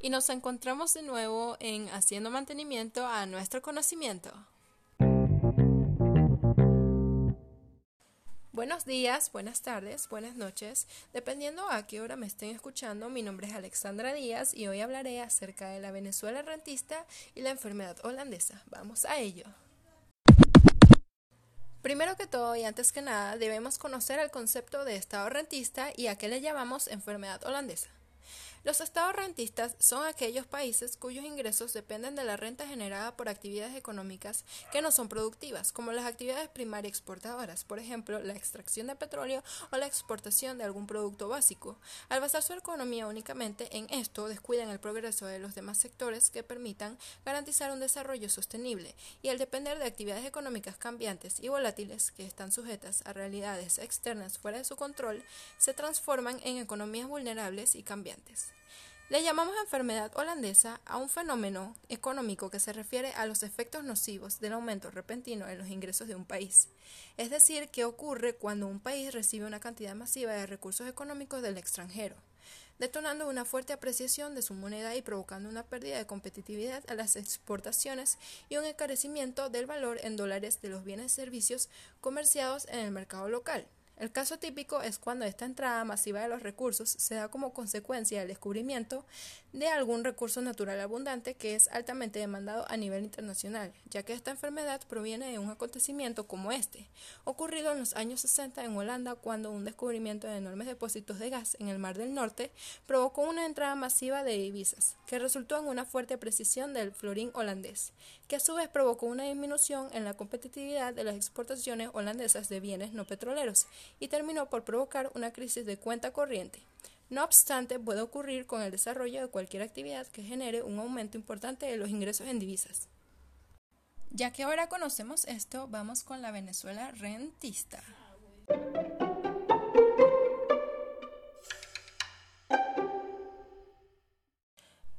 y nos encontramos de nuevo en Haciendo Mantenimiento a nuestro conocimiento. Buenos días, buenas tardes, buenas noches, dependiendo a qué hora me estén escuchando. Mi nombre es Alexandra Díaz y hoy hablaré acerca de la Venezuela rentista y la enfermedad holandesa. Vamos a ello. Primero que todo y antes que nada, debemos conocer el concepto de estado rentista y a qué le llamamos enfermedad holandesa. Los estados rentistas son aquellos países cuyos ingresos dependen de la renta generada por actividades económicas que no son productivas, como las actividades primarias exportadoras, por ejemplo, la extracción de petróleo o la exportación de algún producto básico. Al basar su economía únicamente en esto, descuidan el progreso de los demás sectores que permitan garantizar un desarrollo sostenible, y al depender de actividades económicas cambiantes y volátiles que están sujetas a realidades externas fuera de su control, se transforman en economías vulnerables y cambiantes. Le llamamos enfermedad holandesa a un fenómeno económico que se refiere a los efectos nocivos del aumento repentino en los ingresos de un país, es decir, que ocurre cuando un país recibe una cantidad masiva de recursos económicos del extranjero, detonando una fuerte apreciación de su moneda y provocando una pérdida de competitividad a las exportaciones y un encarecimiento del valor en dólares de los bienes y servicios comerciados en el mercado local. El caso típico es cuando esta entrada masiva de los recursos se da como consecuencia del descubrimiento de algún recurso natural abundante que es altamente demandado a nivel internacional, ya que esta enfermedad proviene de un acontecimiento como este, ocurrido en los años 60 en Holanda cuando un descubrimiento de enormes depósitos de gas en el Mar del Norte provocó una entrada masiva de divisas, que resultó en una fuerte apreciación del florín holandés, que a su vez provocó una disminución en la competitividad de las exportaciones holandesas de bienes no petroleros y terminó por provocar una crisis de cuenta corriente. No obstante, puede ocurrir con el desarrollo de cualquier actividad que genere un aumento importante de los ingresos en divisas. Ya que ahora conocemos esto, vamos con la Venezuela rentista.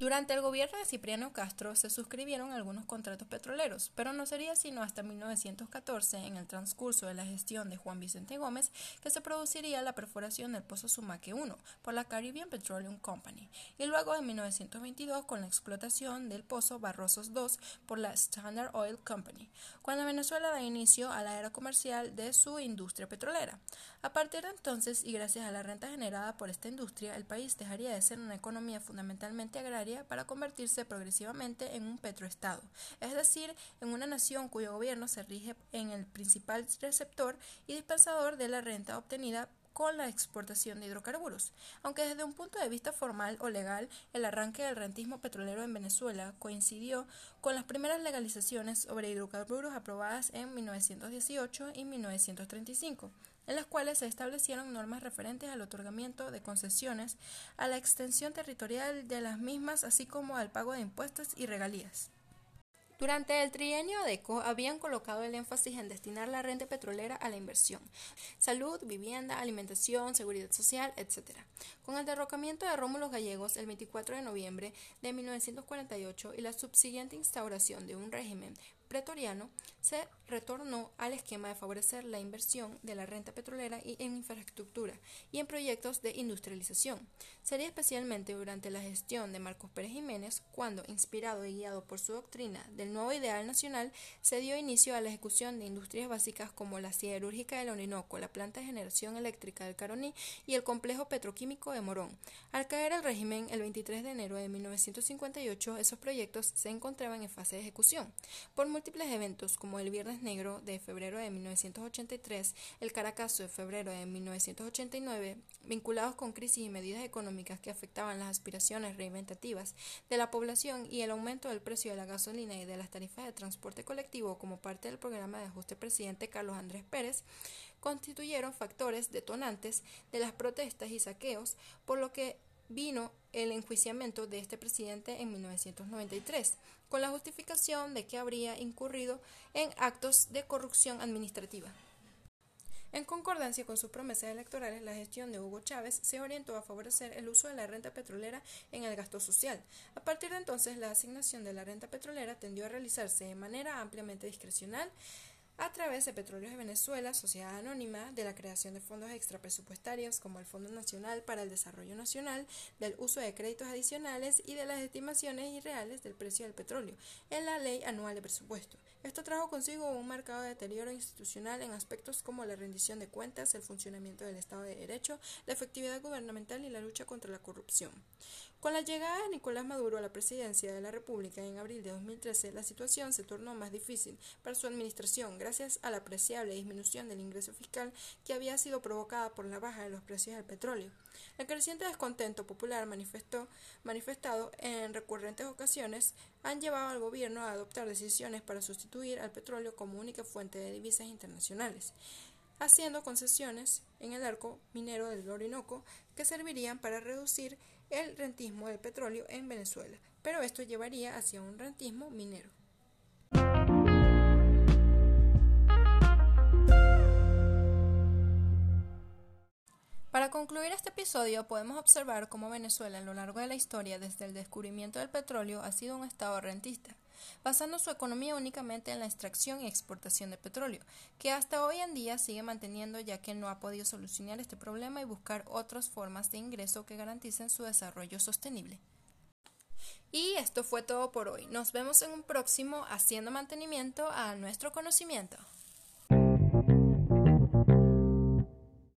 Durante el gobierno de Cipriano Castro se suscribieron algunos contratos petroleros, pero no sería sino hasta 1914, en el transcurso de la gestión de Juan Vicente Gómez, que se produciría la perforación del pozo Sumaque 1 por la Caribbean Petroleum Company, y luego en 1922 con la explotación del pozo Barrosos 2 por la Standard Oil Company, cuando Venezuela da inicio a la era comercial de su industria petrolera. A partir de entonces, y gracias a la renta generada por esta industria, el país dejaría de ser una economía fundamentalmente agraria para convertirse progresivamente en un petroestado, es decir, en una nación cuyo gobierno se rige en el principal receptor y dispensador de la renta obtenida con la exportación de hidrocarburos. Aunque desde un punto de vista formal o legal, el arranque del rentismo petrolero en Venezuela coincidió con las primeras legalizaciones sobre hidrocarburos aprobadas en 1918 y 1935 en las cuales se establecieron normas referentes al otorgamiento de concesiones, a la extensión territorial de las mismas, así como al pago de impuestos y regalías. Durante el trienio ECO habían colocado el énfasis en destinar la renta petrolera a la inversión, salud, vivienda, alimentación, seguridad social, etc. Con el derrocamiento de Rómulo Gallegos el 24 de noviembre de 1948 y la subsiguiente instauración de un régimen pretoriano, se retornó al esquema de favorecer la inversión de la renta petrolera y en infraestructura y en proyectos de industrialización. Sería especialmente durante la gestión de Marcos Pérez Jiménez cuando, inspirado y guiado por su doctrina del nuevo ideal nacional, se dio inicio a la ejecución de industrias básicas como la siderúrgica del Orinoco, la planta de generación eléctrica del Caroní y el complejo petroquímico de Morón. Al caer el régimen el 23 de enero de 1958, esos proyectos se encontraban en fase de ejecución. Por múltiples eventos como el Viernes Negro de febrero de 1983, el Caracazo de febrero de 1989, vinculados con crisis y medidas económicas que afectaban las aspiraciones reinventativas de la población y el aumento del precio de la gasolina y de las tarifas de transporte colectivo como parte del programa de ajuste presidente Carlos Andrés Pérez, constituyeron factores detonantes de las protestas y saqueos, por lo que vino el enjuiciamiento de este presidente en 1993, con la justificación de que habría incurrido en actos de corrupción administrativa. En concordancia con sus promesas electorales, la gestión de Hugo Chávez se orientó a favorecer el uso de la renta petrolera en el gasto social. A partir de entonces, la asignación de la renta petrolera tendió a realizarse de manera ampliamente discrecional a través de Petróleos de Venezuela, Sociedad Anónima, de la creación de fondos extrapresupuestarios como el Fondo Nacional para el Desarrollo Nacional, del uso de créditos adicionales y de las estimaciones irreales del precio del petróleo en la Ley Anual de Presupuesto. Esto trajo consigo un marcado deterioro institucional en aspectos como la rendición de cuentas, el funcionamiento del Estado de Derecho, la efectividad gubernamental y la lucha contra la corrupción. Con la llegada de Nicolás Maduro a la presidencia de la República en abril de 2013, la situación se tornó más difícil para su administración gracias a la apreciable disminución del ingreso fiscal que había sido provocada por la baja de los precios del petróleo. El creciente descontento popular manifestado en recurrentes ocasiones han llevado al gobierno a adoptar decisiones para sustituir al petróleo como única fuente de divisas internacionales haciendo concesiones en el arco minero del Orinoco que servirían para reducir el rentismo del petróleo en Venezuela, pero esto llevaría hacia un rentismo minero. Para concluir este episodio, podemos observar cómo Venezuela a lo largo de la historia, desde el descubrimiento del petróleo, ha sido un estado rentista basando su economía únicamente en la extracción y exportación de petróleo, que hasta hoy en día sigue manteniendo ya que no ha podido solucionar este problema y buscar otras formas de ingreso que garanticen su desarrollo sostenible. Y esto fue todo por hoy. Nos vemos en un próximo haciendo mantenimiento a nuestro conocimiento.